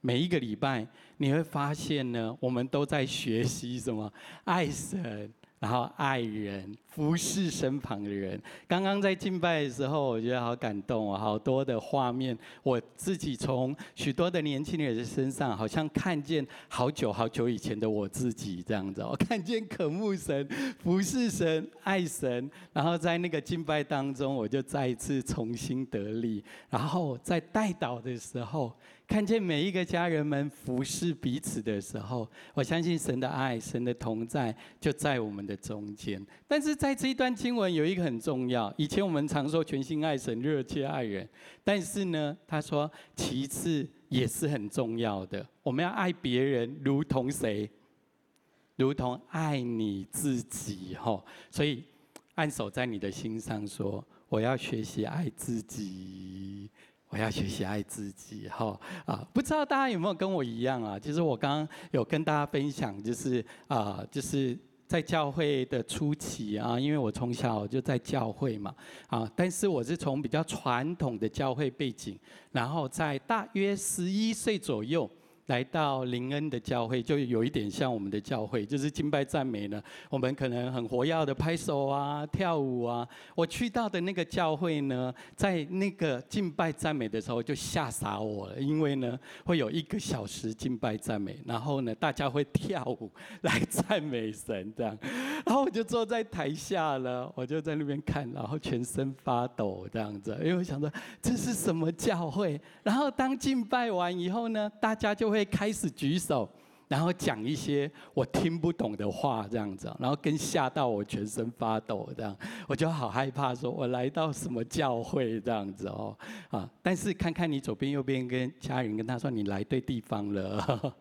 每一个礼拜你会发现呢，我们都在学习什么？爱神。然后爱人，服侍身旁的人。刚刚在敬拜的时候，我觉得好感动啊，好多的画面，我自己从许多的年轻人的身上，好像看见好久好久以前的我自己这样子。我 看见渴慕神、服侍神、爱神，然后在那个敬拜当中，我就再一次重新得力。然后在代祷的时候。看见每一个家人们服侍彼此的时候，我相信神的爱、神的同在就在我们的中间。但是在这一段经文有一个很重要，以前我们常说全心爱神、热切爱人，但是呢，他说其次也是很重要的，我们要爱别人如同谁？如同爱你自己。吼，所以按手在你的心上说，我要学习爱自己。我要学习爱自己，哈啊！不知道大家有没有跟我一样啊？其实我刚刚有跟大家分享，就是啊，就是在教会的初期啊，因为我从小就在教会嘛，啊，但是我是从比较传统的教会背景，然后在大约十一岁左右。来到林恩的教会，就有一点像我们的教会，就是敬拜赞美呢。我们可能很活跃的拍手啊、跳舞啊。我去到的那个教会呢，在那个敬拜赞美的时候就吓傻我了，因为呢会有一个小时敬拜赞美，然后呢大家会跳舞来赞美神这样。然后我就坐在台下了，我就在那边看，然后全身发抖这样子，因为我想说这是什么教会？然后当敬拜完以后呢，大家就会开始举手，然后讲一些我听不懂的话这样子，然后跟吓到我全身发抖这样，我就好害怕，说我来到什么教会这样子哦啊！但是看看你左边右边跟家人跟他说，你来对地方了。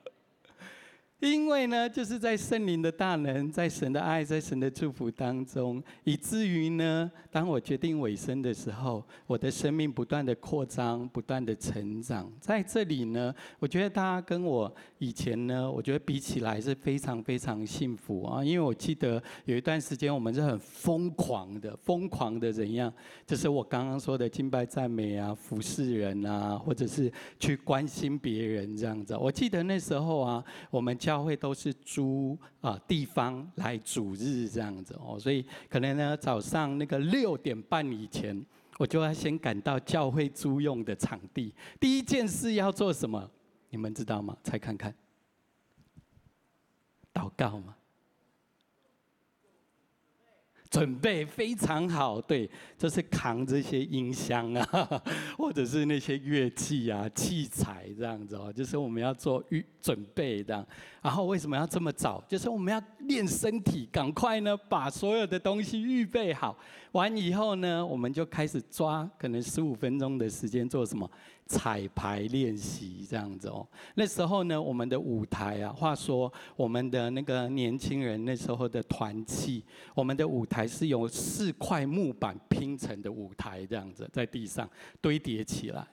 因为呢，就是在圣灵的大能，在神的爱，在神的祝福当中，以至于呢，当我决定委身的时候，我的生命不断的扩张，不断的成长。在这里呢，我觉得大家跟我以前呢，我觉得比起来是非常非常幸福啊。因为我记得有一段时间，我们是很疯狂的，疯狂的怎样？就是我刚刚说的敬拜赞美啊，服侍人啊，或者是去关心别人这样子。我记得那时候啊，我们教会都是租啊地方来主日这样子哦，所以可能呢早上那个六点半以前，我就要先赶到教会租用的场地。第一件事要做什么？你们知道吗？猜看看。祷告吗？准备非常好，对，就是扛这些音箱啊，或者是那些乐器啊、器材这样子哦，就是我们要做预准备这样。然后为什么要这么早？就是我们要练身体，赶快呢把所有的东西预备好。完以后呢，我们就开始抓，可能十五分钟的时间做什么？彩排练习这样子哦。那时候呢，我们的舞台啊，话说我们的那个年轻人那时候的团契，我们的舞台是由四块木板拼成的舞台，这样子在地上堆叠起来。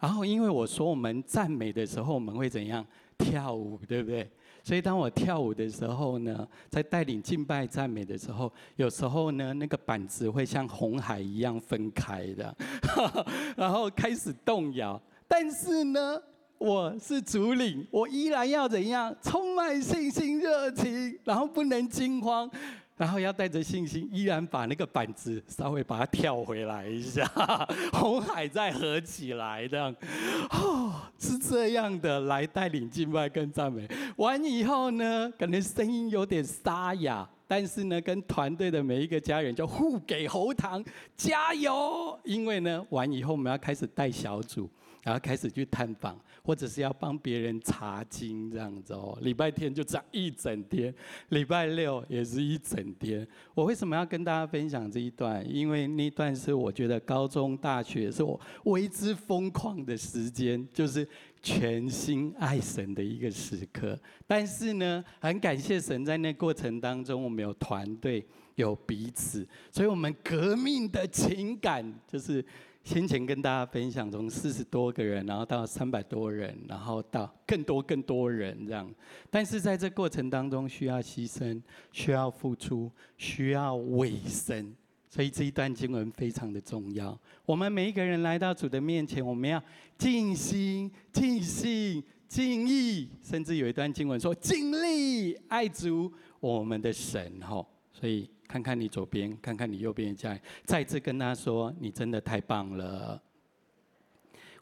然后因为我说我们赞美的时候，我们会怎样跳舞，对不对？所以当我跳舞的时候呢，在带领敬拜赞美的时候，有时候呢，那个板子会像红海一样分开的，然后开始动摇。但是呢，我是主领，我依然要怎样？充满信心、热情，然后不能惊慌。然后要带着信心，依然把那个板子稍微把它跳回来一下，红海再合起来，这样，哦，是这样的来带领敬拜跟赞美。完以后呢，可能声音有点沙哑，但是呢，跟团队的每一个家人就互给喉糖，加油！因为呢，完以后我们要开始带小组。然后开始去探访，或者是要帮别人查经这样子哦。礼拜天就这样一整天，礼拜六也是一整天。我为什么要跟大家分享这一段？因为那段是我觉得高中、大学是我为之疯狂的时间，就是全心爱神的一个时刻。但是呢，很感谢神，在那过程当中，我们有团队，有彼此，所以我们革命的情感就是。先前跟大家分享，从四十多个人，然后到三百多人，然后到更多更多人这样。但是在这过程当中，需要牺牲，需要付出，需要委身，所以这一段经文非常的重要。我们每一个人来到主的面前，我们要尽心、尽性、尽意，甚至有一段经文说尽力爱主我们的神吼。所以看看你左边，看看你右边再，再次跟他说：你真的太棒了。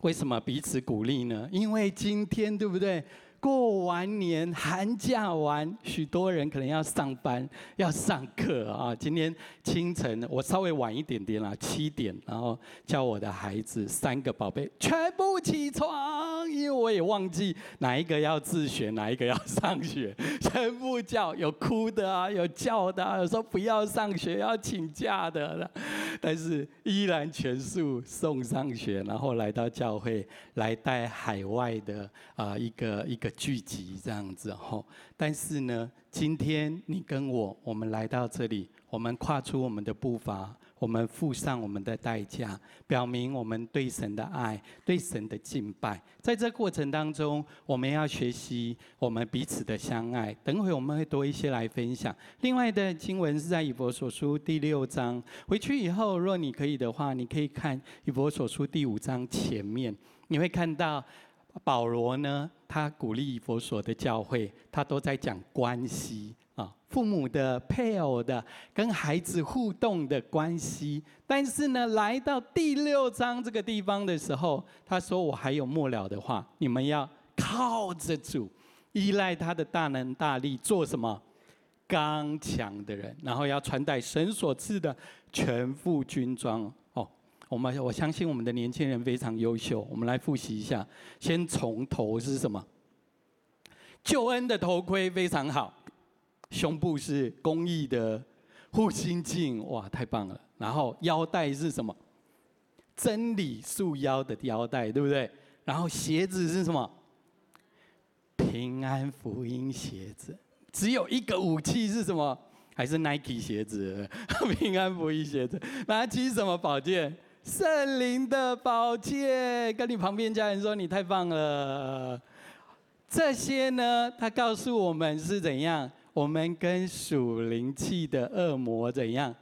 为什么彼此鼓励呢？因为今天对不对？过完年，寒假完，许多人可能要上班，要上课啊。今天清晨我稍微晚一点点啦，七点，然后叫我的孩子三个宝贝全部起床，因为我也忘记哪一个要自学，哪一个要上学，全部叫，有哭的啊，有叫的啊，有说不要上学要请假的，但是依然全数送上学，然后来到教会来带海外的啊一个一个。聚集这样子吼，但是呢，今天你跟我，我们来到这里，我们跨出我们的步伐，我们付上我们的代价，表明我们对神的爱，对神的敬拜。在这过程当中，我们要学习我们彼此的相爱。等会我们会多一些来分享。另外的经文是在以弗所书第六章，回去以后，若你可以的话，你可以看以弗所书第五章前面，你会看到。保罗呢，他鼓励以弗所的教会，他都在讲关系啊，父母的、配偶的、跟孩子互动的关系。但是呢，来到第六章这个地方的时候，他说：“我还有末了的话，你们要靠着主，依赖他的大能大力，做什么？刚强的人，然后要穿戴神所赐的全副军装。”我们我相信我们的年轻人非常优秀。我们来复习一下，先从头是什么？救恩的头盔非常好，胸部是公益的护心镜，哇，太棒了。然后腰带是什么？真理束腰的腰带，对不对？然后鞋子是什么？平安福音鞋子。只有一个武器是什么？还是 Nike 鞋子？平安福音鞋子。拿起什么宝剑？圣灵的宝剑，跟你旁边家人说，你太棒了。这些呢，他告诉我们是怎样，我们跟属灵气的恶魔怎样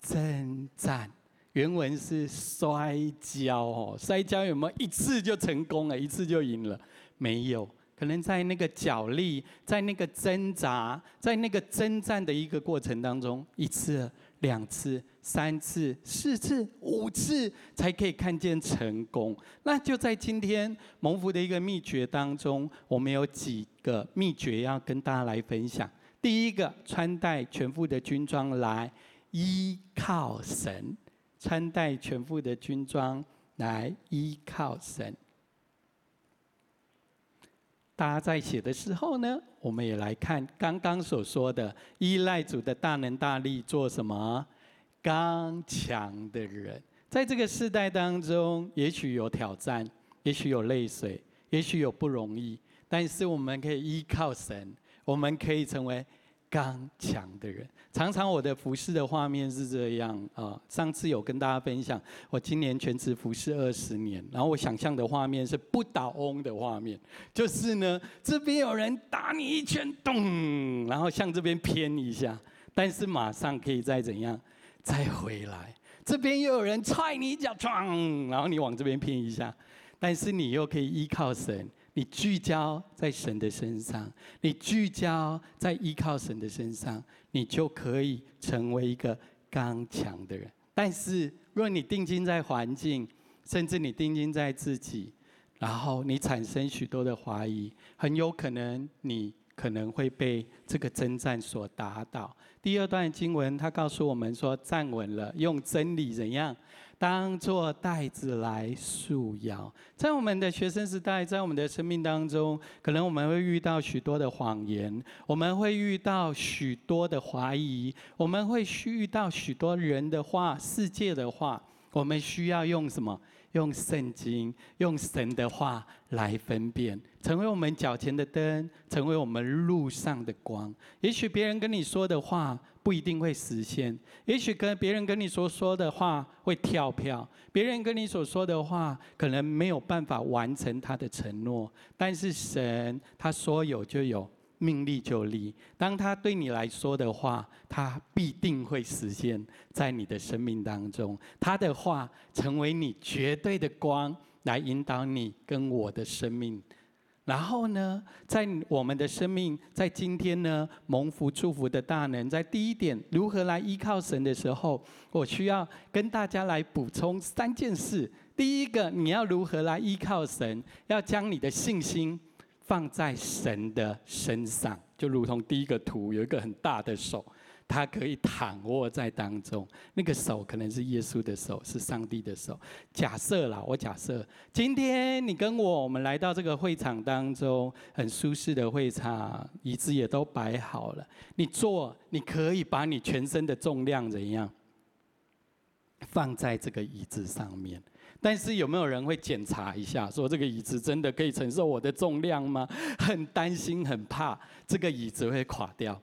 征战。原文是摔跤哦，摔跤有没有一次就成功了，一次就赢了？没有，可能在那个角力，在那个挣扎，在那个征战的一个过程当中，一次。两次、三次、四次、五次，才可以看见成功。那就在今天蒙福的一个秘诀当中，我们有几个秘诀要跟大家来分享。第一个，穿戴全副的军装来依靠神；穿戴全副的军装来依靠神。大家在写的时候呢，我们也来看刚刚所说的，依赖主的大能大力做什么？刚强的人，在这个世代当中，也许有挑战，也许有泪水，也许有不容易，但是我们可以依靠神，我们可以成为。刚强的人，常常我的服侍的画面是这样啊。上次有跟大家分享，我今年全职服侍二十年，然后我想象的画面是不倒翁的画面，就是呢，这边有人打你一拳，咚，然后向这边偏一下，但是马上可以再怎样，再回来。这边又有人踹你一脚，撞，然后你往这边偏一下，但是你又可以依靠神。你聚焦在神的身上，你聚焦在依靠神的身上，你就可以成为一个刚强的人。但是，若你定睛在环境，甚至你定睛在自己，然后你产生许多的怀疑，很有可能你可能会被这个征战所打倒。第二段经文，他告诉我们说：站稳了，用真理怎样？当做带子来束腰，在我们的学生时代，在我们的生命当中，可能我们会遇到许多的谎言，我们会遇到许多的怀疑，我们会遇到许多人的话、世界的话，我们需要用什么？用圣经，用神的话来分辨，成为我们脚前的灯，成为我们路上的光。也许别人跟你说的话不一定会实现，也许跟别人跟你所说的话会跳票，别人跟你所说的话可能没有办法完成他的承诺。但是神他说有就有。命立就立，当他对你来说的话，他必定会实现，在你的生命当中。他的话成为你绝对的光，来引导你跟我的生命，然后呢，在我们的生命，在今天呢，蒙福祝福的大能，在第一点如何来依靠神的时候，我需要跟大家来补充三件事。第一个，你要如何来依靠神？要将你的信心放在神的身上，就如同第一个图有一个很大的手。他可以躺卧在当中，那个手可能是耶稣的手，是上帝的手。假设啦，我假设今天你跟我，我们来到这个会场当中，很舒适的会场，椅子也都摆好了。你坐，你可以把你全身的重量怎样放在这个椅子上面？但是有没有人会检查一下，说这个椅子真的可以承受我的重量吗？很担心，很怕这个椅子会垮掉。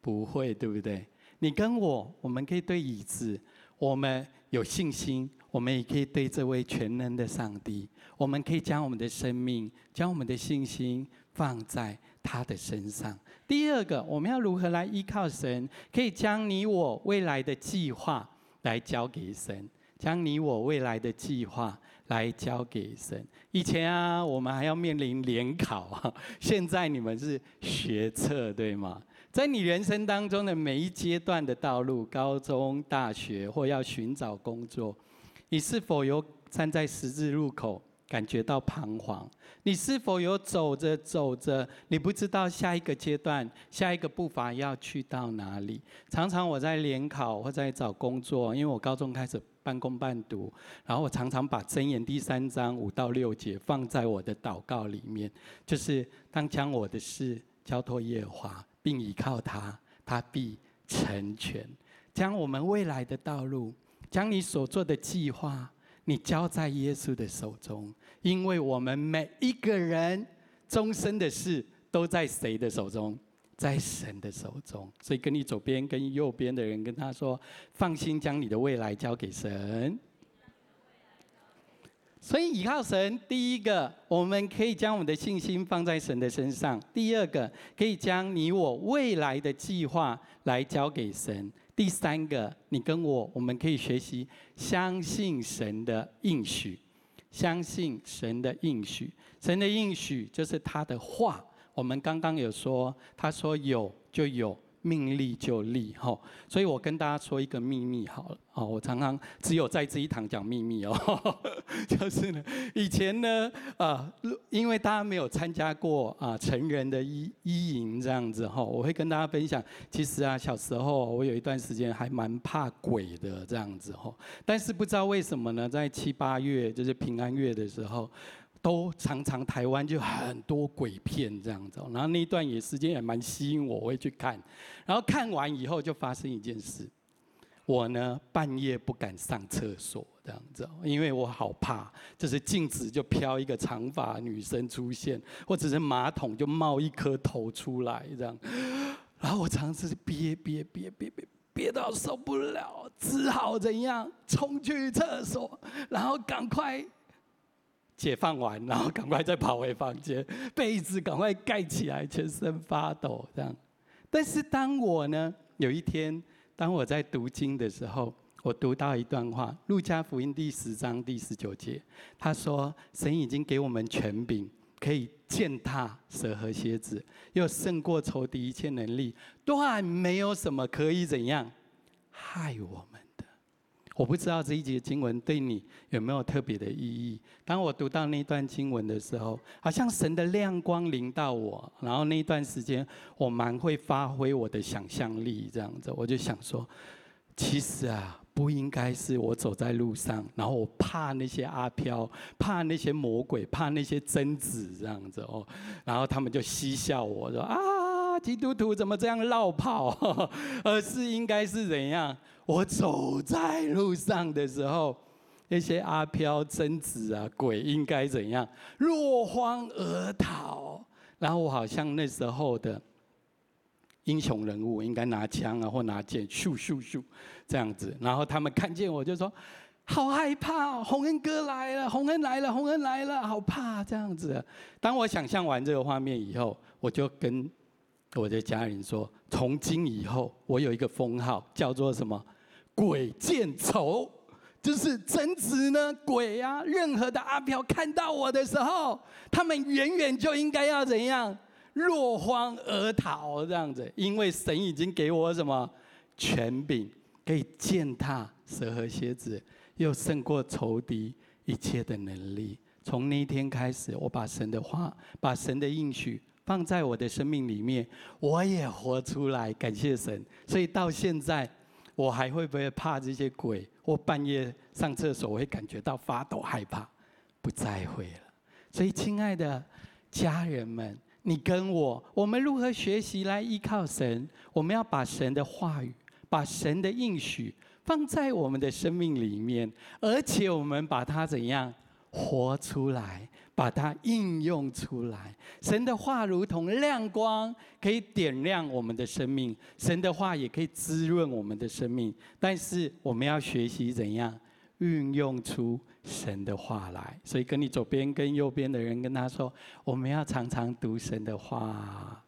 不会，对不对？你跟我，我们可以对椅子，我们有信心，我们也可以对这位全能的上帝，我们可以将我们的生命、将我们的信心放在他的身上。第二个，我们要如何来依靠神？可以将你我未来的计划来交给神，将你我未来的计划来交给神。以前啊，我们还要面临联考啊，现在你们是学测，对吗？在你人生当中的每一阶段的道路，高中、大学或要寻找工作，你是否有站在十字路口感觉到彷徨？你是否有走着走着，你不知道下一个阶段、下一个步伐要去到哪里？常常我在联考或在找工作，因为我高中开始半工半读，然后我常常把箴言第三章五到六节放在我的祷告里面，就是当将我的事交托耶和华。并依靠他，他必成全。将我们未来的道路，将你所做的计划，你交在耶稣的手中。因为我们每一个人终身的事都在谁的手中？在神的手中。所以跟你左边、跟右边的人跟他说：放心，将你的未来交给神。所以依靠神，第一个，我们可以将我们的信心放在神的身上；第二个，可以将你我未来的计划来交给神；第三个，你跟我，我们可以学习相信神的应许，相信神的应许，神的应许就是他的话。我们刚刚有说，他说有就有。命立就立，吼！所以我跟大家说一个秘密好了，哦，我常常只有在这一堂讲秘密哦，就是呢，以前呢，啊，因为大家没有参加过啊成人的医医营这样子，哈，我会跟大家分享，其实啊，小时候我有一段时间还蛮怕鬼的这样子，吼，但是不知道为什么呢，在七八月就是平安月的时候。都常常台湾就很多鬼片这样子，然后那一段也时间也蛮吸引我，我会去看。然后看完以后就发生一件事，我呢半夜不敢上厕所这样子，因为我好怕，就是镜子就飘一个长发女生出现，或者是马桶就冒一颗头出来这样。然后我常常是憋憋憋憋憋憋到受不了，只好怎样冲去厕所，然后赶快。解放完，然后赶快再跑回房间，被子赶快盖起来，全身发抖这样。但是当我呢，有一天，当我在读经的时候，我读到一段话，《路加福音》第十章第十九节，他说：“神已经给我们权柄，可以践踏蛇和蝎子，又胜过仇敌一切能力，断没有什么可以怎样害我们。”我不知道这一节经文对你有没有特别的意义。当我读到那段经文的时候，好像神的亮光临到我，然后那段时间我蛮会发挥我的想象力，这样子，我就想说，其实啊，不应该是我走在路上，然后我怕那些阿飘，怕那些魔鬼，怕那些贞子这样子哦，然后他们就嬉笑我说啊，基督徒怎么这样落跑？而是应该是怎样？我走在路上的时候，那些阿飘、贞子啊、鬼应该怎样？落荒而逃。然后我好像那时候的英雄人物，应该拿枪啊或拿剑，咻咻咻这样子。然后他们看见我就说：“好害怕，洪恩哥来了，洪恩来了，洪恩来了，好怕这样子。”当我想象完这个画面以后，我就跟我的家人说：“从今以后，我有一个封号，叫做什么？”鬼见愁，就是争执呢，鬼啊，任何的阿飘看到我的时候，他们远远就应该要怎样？落荒而逃这样子，因为神已经给我什么权柄，可以践踏蛇和蝎子，又胜过仇敌一切的能力。从那一天开始，我把神的话，把神的应许放在我的生命里面，我也活出来，感谢神。所以到现在。我还会不会怕这些鬼？或半夜上厕所我会感觉到发抖害怕？不再会了。所以，亲爱的家人们，你跟我，我们如何学习来依靠神？我们要把神的话语、把神的应许放在我们的生命里面，而且我们把它怎样活出来？把它应用出来。神的话如同亮光，可以点亮我们的生命；神的话也可以滋润我们的生命。但是我们要学习怎样运用出神的话来。所以，跟你左边、跟右边的人跟他说：我们要常常读神的话。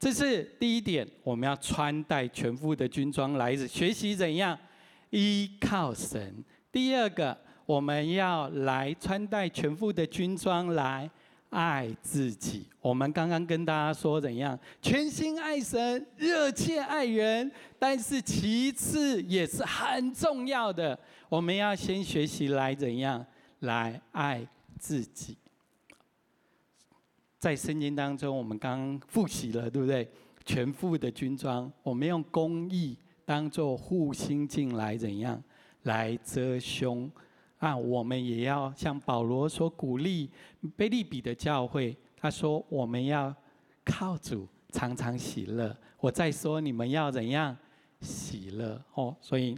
这是第一点，我们要穿戴全副的军装来学习怎样依靠神。第二个。我们要来穿戴全副的军装来爱自己。我们刚刚跟大家说怎样全心爱神、热切爱人，但是其次也是很重要的，我们要先学习来怎样来爱自己。在圣经当中，我们刚刚复习了，对不对？全副的军装，我们用公义当做护心镜来怎样来遮胸。啊，我们也要像保罗所鼓励贝利比的教会，他说我们要靠主常常喜乐。我再说你们要怎样喜乐哦？所以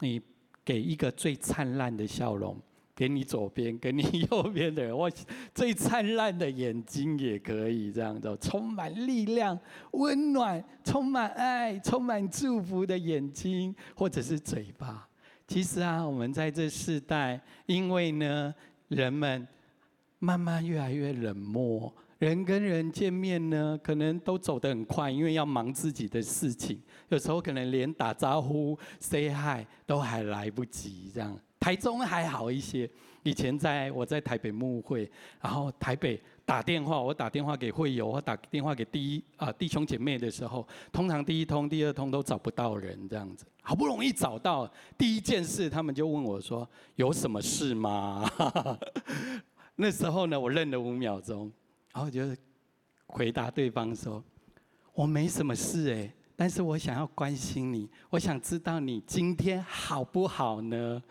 你给一个最灿烂的笑容，给你左边、给你右边的人，我最灿烂的眼睛也可以这样子，充满力量、温暖、充满爱、充满祝福的眼睛，或者是嘴巴。其实啊，我们在这世代，因为呢，人们慢慢越来越冷漠，人跟人见面呢，可能都走得很快，因为要忙自己的事情，有时候可能连打招呼、say hi 都还来不及。这样，台中还好一些。以前在我在台北牧会，然后台北打电话，我打电话给会友，我打电话给第一啊弟兄姐妹的时候，通常第一通、第二通都找不到人，这样子，好不容易找到，第一件事他们就问我说：“有什么事吗？” 那时候呢，我愣了五秒钟，然后就回答对方说：“我没什么事哎，但是我想要关心你，我想知道你今天好不好呢？”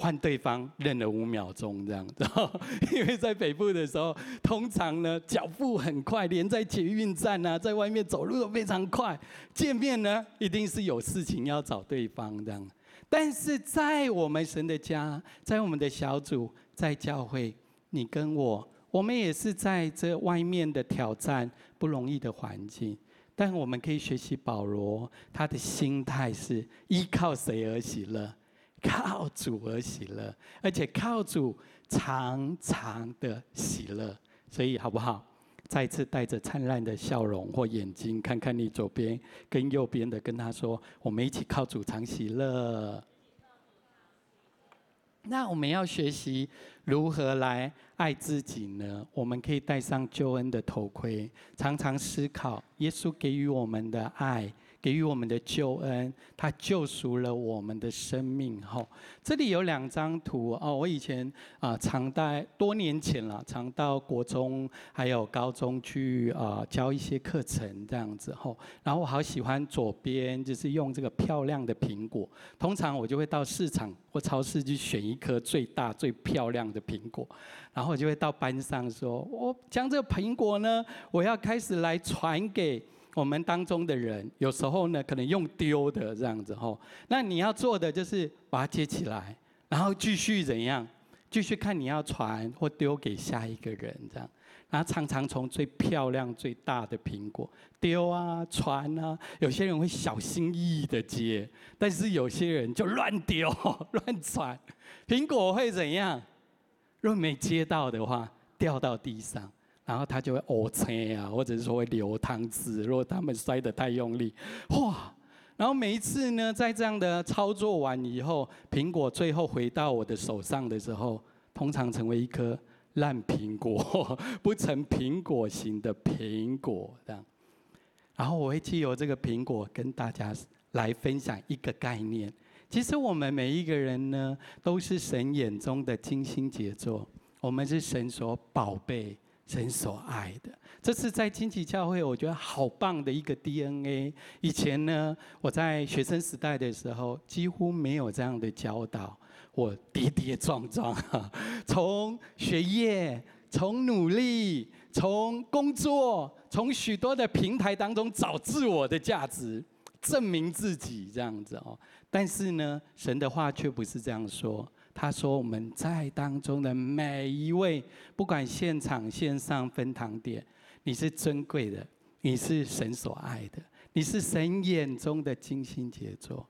换对方愣了五秒钟这样子，因为在北部的时候，通常呢脚步很快，连在捷运站啊，在外面走路都非常快。见面呢，一定是有事情要找对方这样。但是在我们神的家，在我们的小组，在教会，你跟我，我们也是在这外面的挑战不容易的环境，但我们可以学习保罗，他的心态是依靠谁而喜乐？靠主而喜乐，而且靠主常常的喜乐，所以好不好？再次带着灿烂的笑容或眼睛，看看你左边跟右边的，跟他说：“我们一起靠主常喜乐。”那我们要学习如何来爱自己呢？我们可以戴上救恩的头盔，常常思考耶稣给予我们的爱。给予我们的救恩，他救赎了我们的生命。吼，这里有两张图哦。我以前啊，常带多年前了，常到国中还有高中去啊教一些课程这样子。吼，然后我好喜欢左边，就是用这个漂亮的苹果。通常我就会到市场或超市去选一颗最大最漂亮的苹果，然后我就会到班上说：“我将这个苹果呢，我要开始来传给。”我们当中的人，有时候呢，可能用丢的这样子吼。那你要做的就是把它接起来，然后继续怎样？继续看你要传或丢给下一个人这样。然后常常从最漂亮、最大的苹果丢啊、传啊。有些人会小心翼翼的接，但是有些人就乱丢、乱传。苹果会怎样？若没接到的话，掉到地上。然后他就会乌青啊，或者是说会流汤汁。如果他们摔得太用力，哇！然后每一次呢，在这样的操作完以后，苹果最后回到我的手上的时候，通常成为一颗烂苹果，不成苹果型的苹果这样。然后我会借由这个苹果跟大家来分享一个概念。其实我们每一个人呢，都是神眼中的精心杰作，我们是神所宝贝、神所爱的。这是在荆棘教会，我觉得好棒的一个 DNA。以前呢，我在学生时代的时候，几乎没有这样的教导。我跌跌撞撞，从学业、从努力、从工作、从许多的平台当中找自我的价值，证明自己这样子哦。但是呢，神的话却不是这样说。他说：“我们在当中的每一位，不管现场、线上、分堂点，你是珍贵的，你是神所爱的，你是神眼中的精心杰作。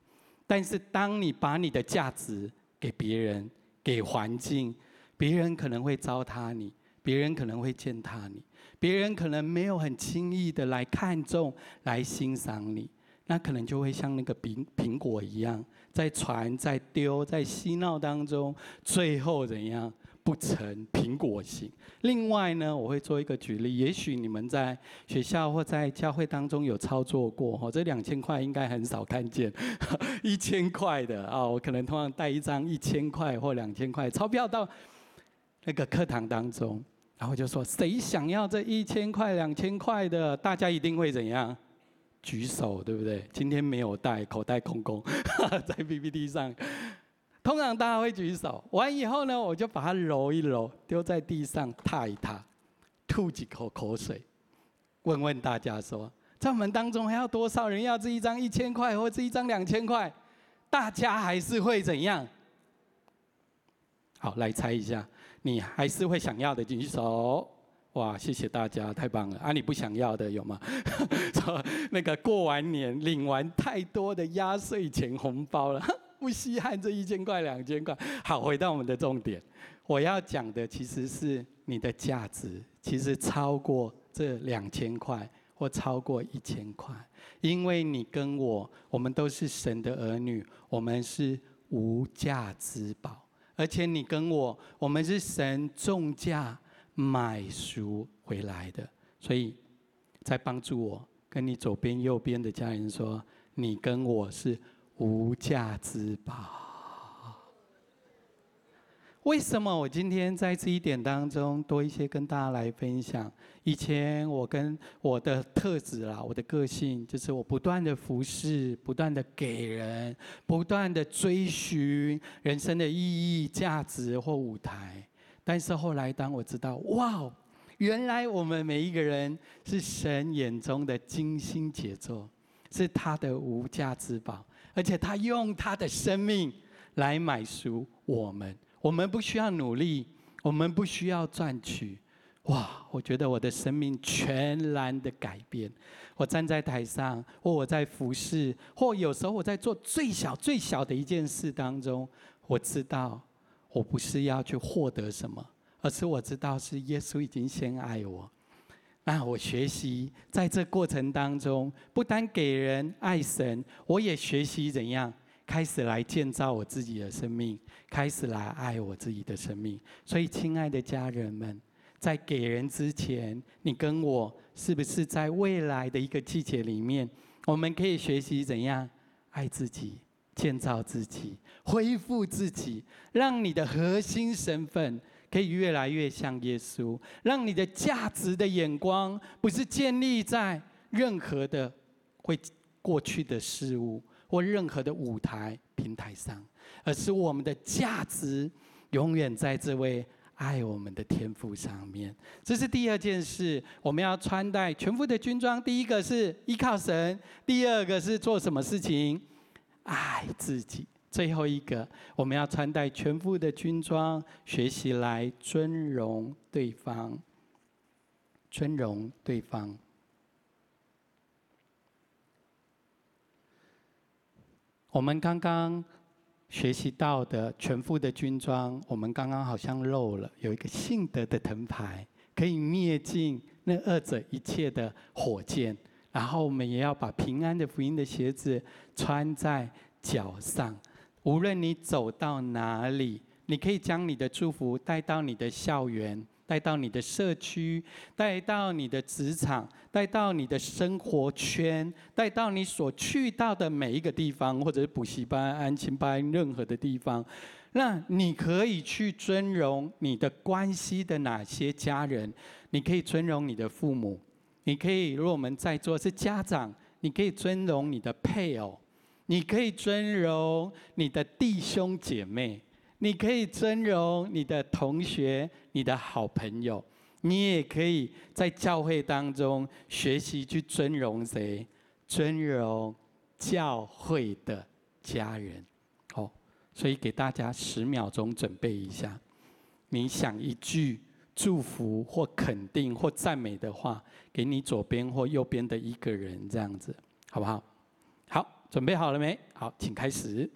但是，当你把你的价值给别人、给环境，别人可能会糟蹋你，别人可能会践踏你，别人可能没有很轻易的来看重、来欣赏你。”那可能就会像那个苹苹果一样，在传、在丢、在嬉闹当中，最后怎样不成苹果型？另外呢，我会做一个举例，也许你们在学校或在教会当中有操作过哈，这两千块应该很少看见，一千块的啊，我可能通常带一张一千块或两千块钞票到那个课堂当中，然后就说谁想要这一千块、两千块的，大家一定会怎样？举手对不对？今天没有带，口袋空空，在 PPT 上。通常大家会举手，完以后呢，我就把它揉一揉，丢在地上，踏一踏，吐几口口水，问问大家说，在我们当中还要多少人要这一张一千块，或这一张两千块？大家还是会怎样？好，来猜一下，你还是会想要的举手。哇，谢谢大家，太棒了！啊，你不想要的有吗？说那个过完年领完太多的压岁钱红包了，不稀罕这一千块两千块。好，回到我们的重点，我要讲的其实是你的价值，其实超过这两千块或超过一千块，因为你跟我，我们都是神的儿女，我们是无价之宝，而且你跟我，我们是神重价。买赎回来的，所以在帮助我跟你左边、右边的家人说，你跟我是无价之宝。为什么我今天在这一点当中多一些跟大家来分享？以前我跟我的特质啦，我的个性就是我不断的服侍，不断的给人，不断的追寻人生的意义、价值或舞台。但是后来，当我知道，哇，原来我们每一个人是神眼中的精心杰作，是他的无价之宝，而且他用他的生命来买赎我们。我们不需要努力，我们不需要赚取。哇，我觉得我的生命全然的改变。我站在台上，或我在服侍，或有时候我在做最小最小的一件事当中，我知道。我不是要去获得什么，而是我知道是耶稣已经先爱我。那我学习在这过程当中，不单给人爱神，我也学习怎样开始来建造我自己的生命，开始来爱我自己的生命。所以，亲爱的家人们，在给人之前，你跟我是不是在未来的一个季节里面，我们可以学习怎样爱自己？建造自己，恢复自己，让你的核心身份可以越来越像耶稣，让你的价值的眼光不是建立在任何的会过去的事物或任何的舞台平台上，而是我们的价值永远在这位爱我们的天赋上面。这是第二件事，我们要穿戴全副的军装。第一个是依靠神，第二个是做什么事情？爱自己，最后一个，我们要穿戴全副的军装，学习来尊荣对方，尊荣对方。我们刚刚学习到的全副的军装，我们刚刚好像漏了，有一个信德的藤牌，可以灭尽那二者一切的火箭。然后我们也要把平安的福音的鞋子穿在脚上。无论你走到哪里，你可以将你的祝福带到你的校园，带到你的社区，带到你的职场，带到你的生活圈，带到你所去到的每一个地方，或者是补习班、安亲班，任何的地方。那你可以去尊荣你的关系的哪些家人？你可以尊荣你的父母。你可以，如果我们在座是家长，你可以尊荣你的配偶，你可以尊荣你的弟兄姐妹，你可以尊荣你的同学、你的好朋友，你也可以在教会当中学习去尊荣谁？尊荣教会的家人。好，所以给大家十秒钟准备一下，你想一句。祝福或肯定或赞美的话，给你左边或右边的一个人，这样子，好不好？准备好了没？好，请开始。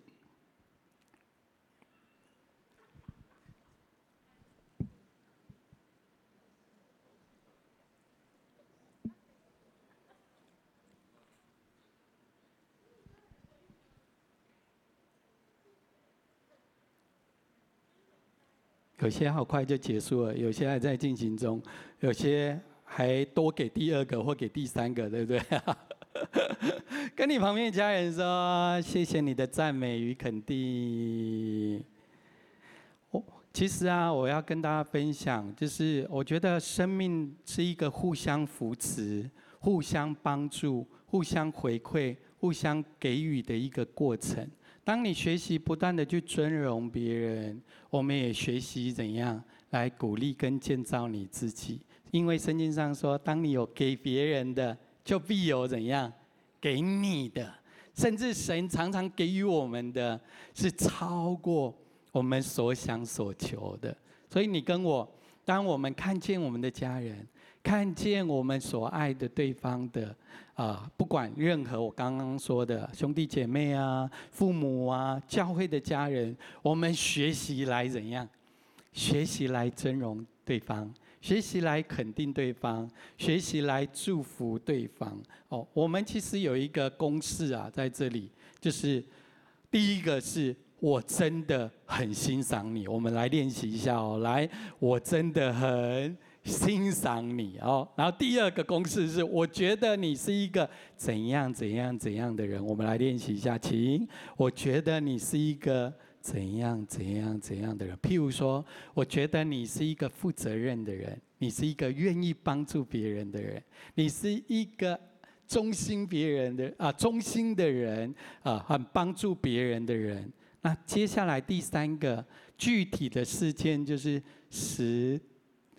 有些好快就结束了，有些还在进行中，有些还多给第二个或给第三个，对不对？跟你旁边家人说，谢谢你的赞美与肯定。我其实啊，我要跟大家分享，就是我觉得生命是一个互相扶持、互相帮助、互相回馈、互相给予的一个过程。当你学习不断的去尊荣别人，我们也学习怎样来鼓励跟建造你自己。因为圣经上说，当你有给别人的，就必有怎样给你的。甚至神常常给予我们的是超过我们所想所求的。所以你跟我，当我们看见我们的家人，看见我们所爱的对方的。啊，不管任何我刚刚说的兄弟姐妹啊、父母啊、教会的家人，我们学习来怎样？学习来尊荣对方，学习来肯定对方，学习来祝福对方。哦，我们其实有一个公式啊，在这里，就是第一个是我真的很欣赏你，我们来练习一下哦。来，我真的很。欣赏你哦，然后第二个公式是，我觉得你是一个怎样怎样怎样的人。我们来练习一下，请。我觉得你是一个怎样怎样怎样的人。譬如说，我觉得你是一个负责任的人，你是一个愿意帮助别人的人，你是一个忠心别人的啊，忠心的人啊，很帮助别人的人。那接下来第三个具体的事件就是时。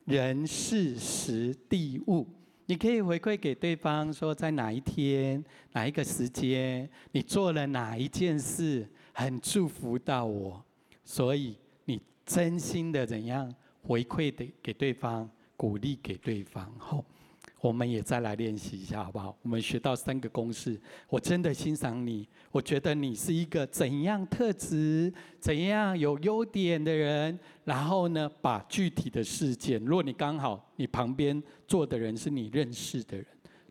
人事时地物，你可以回馈给对方说，在哪一天、哪一个时间，你做了哪一件事，很祝福到我，所以你真心的怎样回馈的给对方，鼓励给对方后。我们也再来练习一下，好不好？我们学到三个公式。我真的欣赏你，我觉得你是一个怎样特质、怎样有优点的人。然后呢，把具体的事件，如果你刚好你旁边坐的人是你认识的人、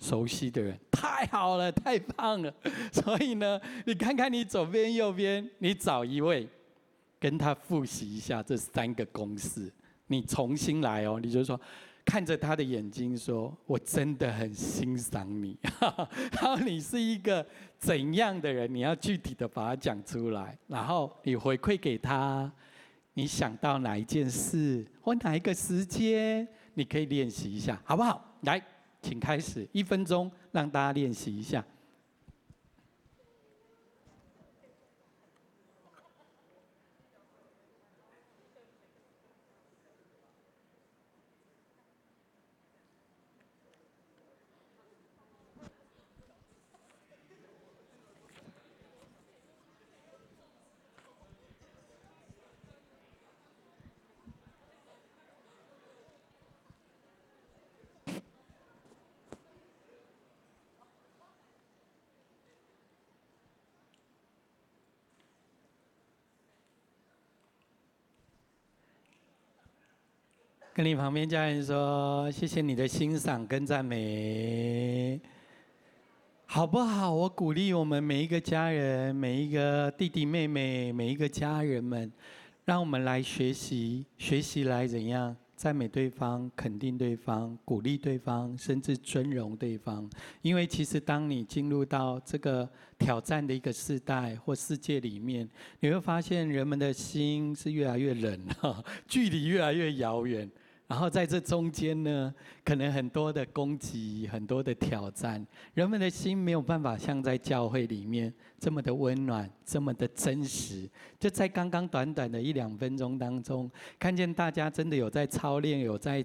熟悉的人，太好了，太棒了。所以呢，你看看你左边、右边，你找一位，跟他复习一下这三个公式。你重新来哦，你就说。看着他的眼睛说：“我真的很欣赏你。”然后你是一个怎样的人？你要具体的把它讲出来。然后你回馈给他，你想到哪一件事或哪一个时间，你可以练习一下，好不好？来，请开始，一分钟，让大家练习一下。跟你旁边家人说，谢谢你的欣赏跟赞美。好不好？我鼓励我们每一个家人、每一个弟弟妹妹、每一个家人们，让我们来学习，学习来怎样？赞美对方，肯定对方，鼓励对方，甚至尊荣对方。因为其实当你进入到这个挑战的一个时代或世界里面，你会发现人们的心是越来越冷，距离越来越遥远。然后在这中间呢，可能很多的攻击，很多的挑战，人们的心没有办法像在教会里面这么的温暖，这么的真实。就在刚刚短短的一两分钟当中，看见大家真的有在操练，有在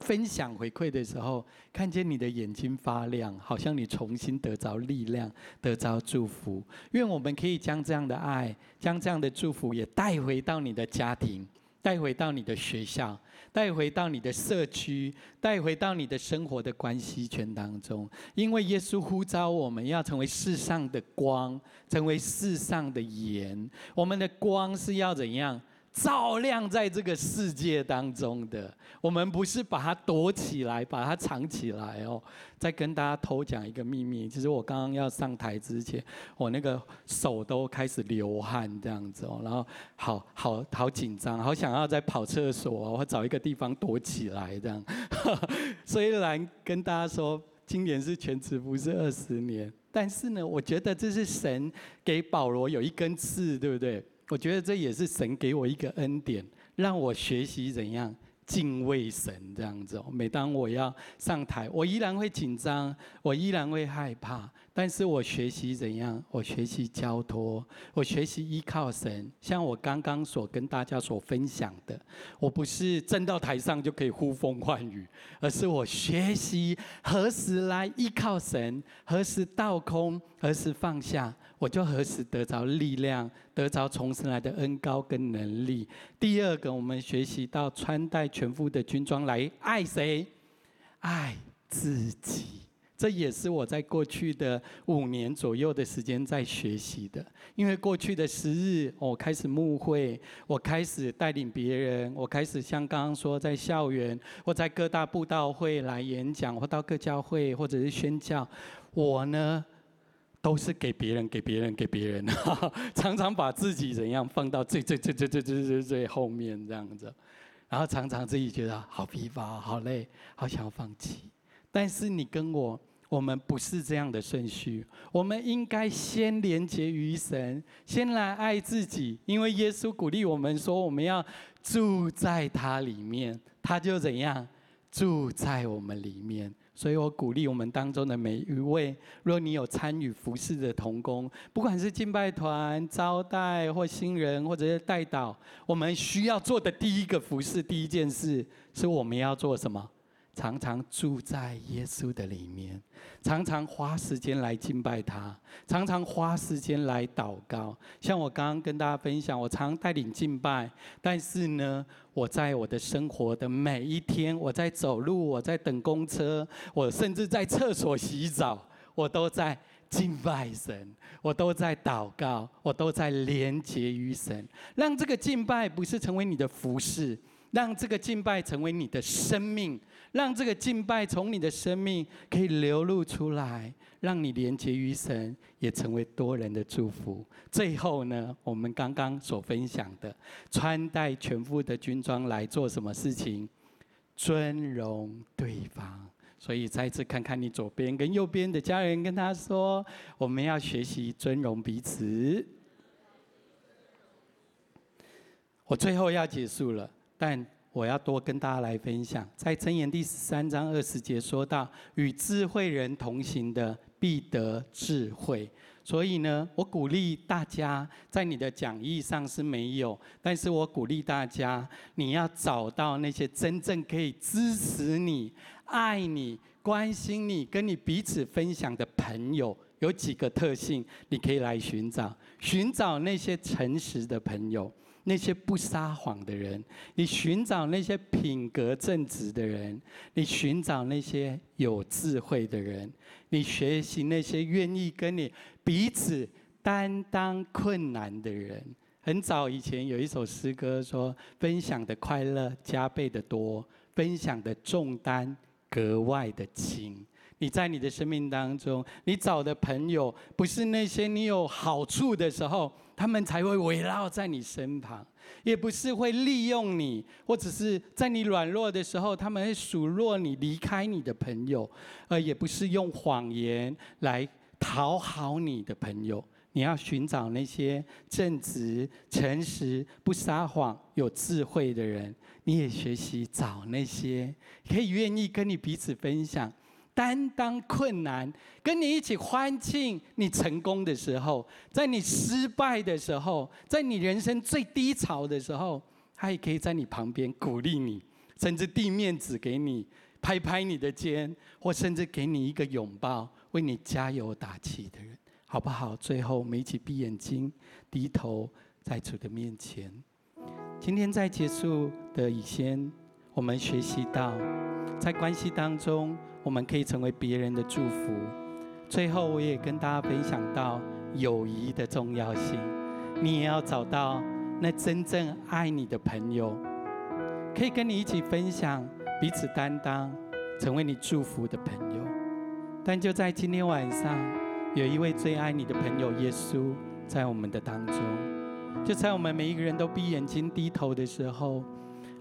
分享回馈的时候，看见你的眼睛发亮，好像你重新得着力量，得着祝福。愿我们可以将这样的爱，将这样的祝福也带回到你的家庭。带回到你的学校，带回到你的社区，带回到你的生活的关系圈当中。因为耶稣呼召我们要成为世上的光，成为世上的盐。我们的光是要怎样？照亮在这个世界当中的，我们不是把它躲起来，把它藏起来哦。再跟大家偷讲一个秘密，其实我刚刚要上台之前，我那个手都开始流汗这样子哦，然后好好好紧张，好想要再跑厕所，我找一个地方躲起来这样。虽然跟大家说，今年是全职不是二十年，但是呢，我觉得这是神给保罗有一根刺，对不对？我觉得这也是神给我一个恩典，让我学习怎样敬畏神这样子。每当我要上台，我依然会紧张，我依然会害怕。但是我学习怎样？我学习交托，我学习依靠神。像我刚刚所跟大家所分享的，我不是站到台上就可以呼风唤雨，而是我学习何时来依靠神，何时倒空，何时放下，我就何时得着力量，得着从神来的恩膏跟能力。第二个，我们学习到穿戴全副的军装来爱谁？爱自己。这也是我在过去的五年左右的时间在学习的，因为过去的时日，我开始牧会，我开始带领别人，我开始像刚刚说在校园或在各大布道会来演讲，或到各教会或者是宣教，我呢都是给别人、给别人、给别人，常常把自己怎样放到最最最最最最最最后面这样子，然后常常自己觉得好疲乏、好累、好想要放弃，但是你跟我。我们不是这样的顺序，我们应该先连接于神，先来爱自己，因为耶稣鼓励我们说，我们要住在他里面，他就怎样住在我们里面。所以我鼓励我们当中的每一位，若你有参与服饰的童工，不管是敬拜团、招待或新人，或者是代祷，我们需要做的第一个服饰，第一件事，是我们要做什么？常常住在耶稣的里面，常常花时间来敬拜他，常常花时间来祷告。像我刚刚跟大家分享，我常带领敬拜，但是呢，我在我的生活的每一天，我在走路，我在等公车，我甚至在厕所洗澡，我都在敬拜神，我都在祷告，我都在连结于神，让这个敬拜不是成为你的服饰，让这个敬拜成为你的生命。让这个敬拜从你的生命可以流露出来，让你连接于神，也成为多人的祝福。最后呢，我们刚刚所分享的，穿戴全副的军装来做什么事情？尊荣对方。所以再次看看你左边跟右边的家人，跟他说：我们要学习尊荣彼此。我最后要结束了，但。我要多跟大家来分享，在箴言第十三章二十节说到，与智慧人同行的必得智慧。所以呢，我鼓励大家，在你的讲义上是没有，但是我鼓励大家，你要找到那些真正可以支持你、爱你、关心你、跟你彼此分享的朋友，有几个特性，你可以来寻找，寻找那些诚实的朋友。那些不撒谎的人，你寻找那些品格正直的人，你寻找那些有智慧的人，你学习那些愿意跟你彼此担当困难的人。很早以前有一首诗歌说：“分享的快乐加倍的多，分享的重担格外的轻。”你在你的生命当中，你找的朋友不是那些你有好处的时候，他们才会围绕在你身旁；也不是会利用你，或者是在你软弱的时候，他们会数落你离开你的朋友；而，也不是用谎言来讨好你的朋友。你要寻找那些正直、诚实、不撒谎、有智慧的人。你也学习找那些可以愿意跟你彼此分享、担当困难、跟你一起欢庆你成功的时候，在你失败的时候，在你人生最低潮的时候，他也可以在你旁边鼓励你，甚至递面子给你，拍拍你的肩，或甚至给你一个拥抱，为你加油打气的人，好不好？最后，我们一起闭眼睛，低头在主的面前。今天在结束的以前，我们学习到，在关系当中，我们可以成为别人的祝福。最后，我也跟大家分享到友谊的重要性。你也要找到那真正爱你的朋友，可以跟你一起分享，彼此担当，成为你祝福的朋友。但就在今天晚上，有一位最爱你的朋友耶稣在我们的当中。就在我们每一个人都闭眼睛低头的时候，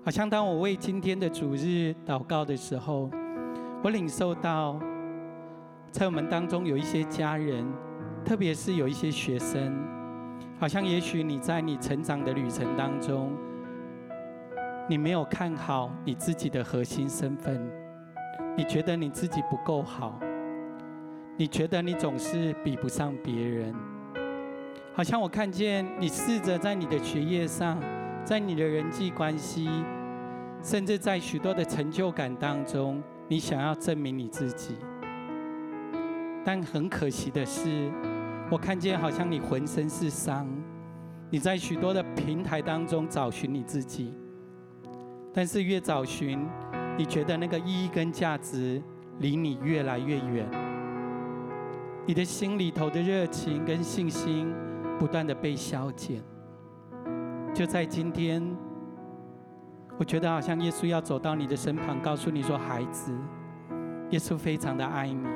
好像当我为今天的主日祷告的时候，我领受到，在我们当中有一些家人，特别是有一些学生，好像也许你在你成长的旅程当中，你没有看好你自己的核心身份，你觉得你自己不够好，你觉得你总是比不上别人。好像我看见你试着在你的学业上，在你的人际关系，甚至在许多的成就感当中，你想要证明你自己。但很可惜的是，我看见好像你浑身是伤，你在许多的平台当中找寻你自己，但是越找寻，你觉得那个意义跟价值离你越来越远，你的心里头的热情跟信心。不断的被消减，就在今天，我觉得好像耶稣要走到你的身旁，告诉你说：“孩子，耶稣非常的爱你，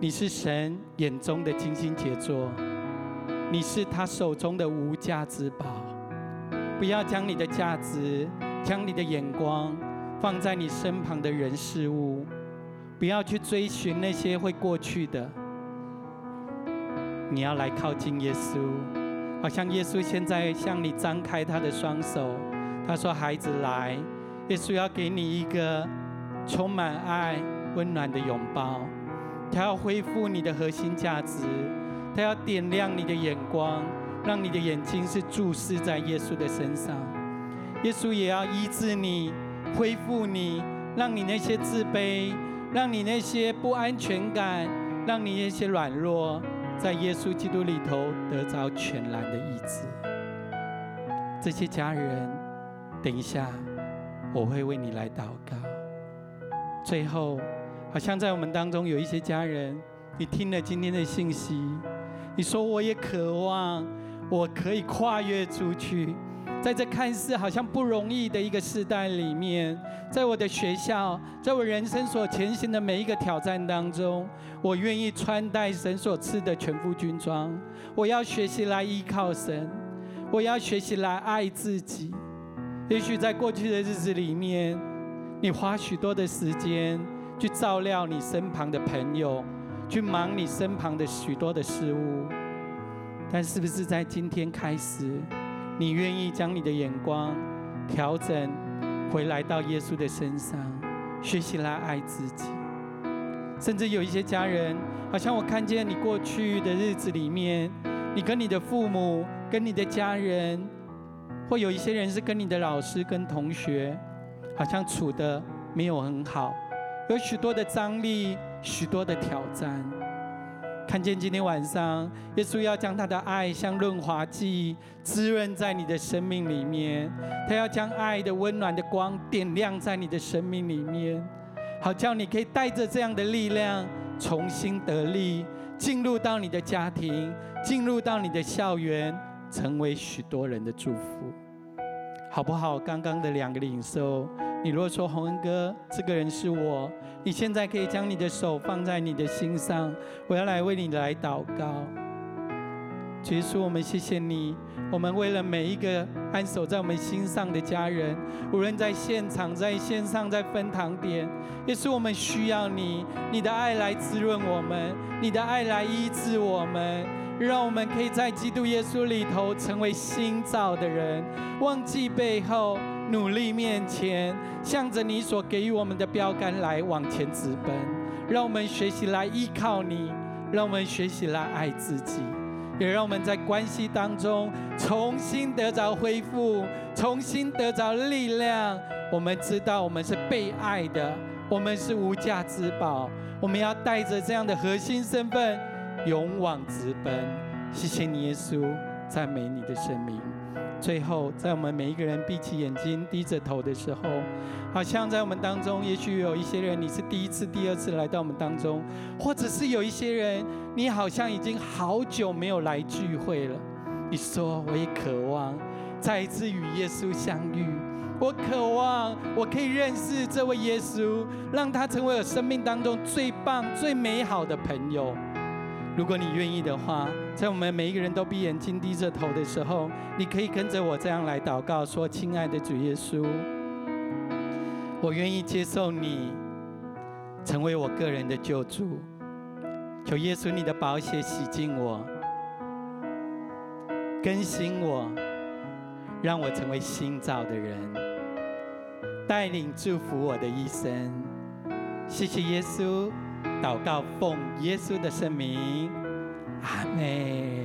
你是神眼中的精心杰作，你是他手中的无价之宝。不要将你的价值、将你的眼光放在你身旁的人事物，不要去追寻那些会过去的。”你要来靠近耶稣，好像耶稣现在向你张开他的双手。他说：“孩子来，耶稣要给你一个充满爱、温暖的拥抱。他要恢复你的核心价值，他要点亮你的眼光，让你的眼睛是注视在耶稣的身上。耶稣也要医治你，恢复你，让你那些自卑，让你那些不安全感，让你那些软弱。”在耶稣基督里头得着全然的意志。这些家人，等一下我会为你来祷告。最后，好像在我们当中有一些家人，你听了今天的信息，你说我也渴望，我可以跨越出去。在这看似好像不容易的一个时代里面，在我的学校，在我人生所前行的每一个挑战当中，我愿意穿戴神所赐的全副军装。我要学习来依靠神，我要学习来爱自己。也许在过去的日子里面，你花许多的时间去照料你身旁的朋友，去忙你身旁的许多的事物，但是不是在今天开始？你愿意将你的眼光调整回来到耶稣的身上，学习来爱自己。甚至有一些家人，好像我看见你过去的日子里面，你跟你的父母、跟你的家人，或有一些人是跟你的老师、跟同学，好像处得没有很好，有许多的张力，许多的挑战。看见今天晚上，耶稣要将他的爱像润滑剂滋润在你的生命里面，他要将爱的温暖的光点亮在你的生命里面，好叫你可以带着这样的力量重新得力，进入到你的家庭，进入到你的校园，成为许多人的祝福，好不好？刚刚的两个领受，你若说洪恩哥，这个人是我，你现在可以将你的手放在你的心上，我要来为你来祷告。耶稣，我们谢谢你。我们为了每一个安守在我们心上的家人，无论在现场、在线上、在分堂点，也是，我们需要你，你的爱来滋润我们，你的爱来医治我们，让我们可以在基督耶稣里头成为新造的人，忘记背后，努力面前，向着你所给予我们的标杆来往前直奔。让我们学习来依靠你，让我们学习来爱自己。也让我们在关系当中重新得着恢复，重新得着力量。我们知道我们是被爱的，我们是无价之宝。我们要带着这样的核心身份勇往直奔。谢谢你，耶稣，赞美你的生命。最后，在我们每一个人闭起眼睛、低着头的时候，好像在我们当中，也许有一些人你是第一次、第二次来到我们当中，或者是有一些人你好像已经好久没有来聚会了。你说，我也渴望再一次与耶稣相遇，我渴望我可以认识这位耶稣，让他成为我生命当中最棒、最美好的朋友。如果你愿意的话，在我们每一个人都闭眼睛、低着头的时候，你可以跟着我这样来祷告：说，亲爱的主耶稣，我愿意接受你成为我个人的救主。求耶稣你的宝血洗净我，更新我，让我成为新造的人，带领祝福我的一生。谢谢耶稣。祷告，奉耶稣的圣名，阿门。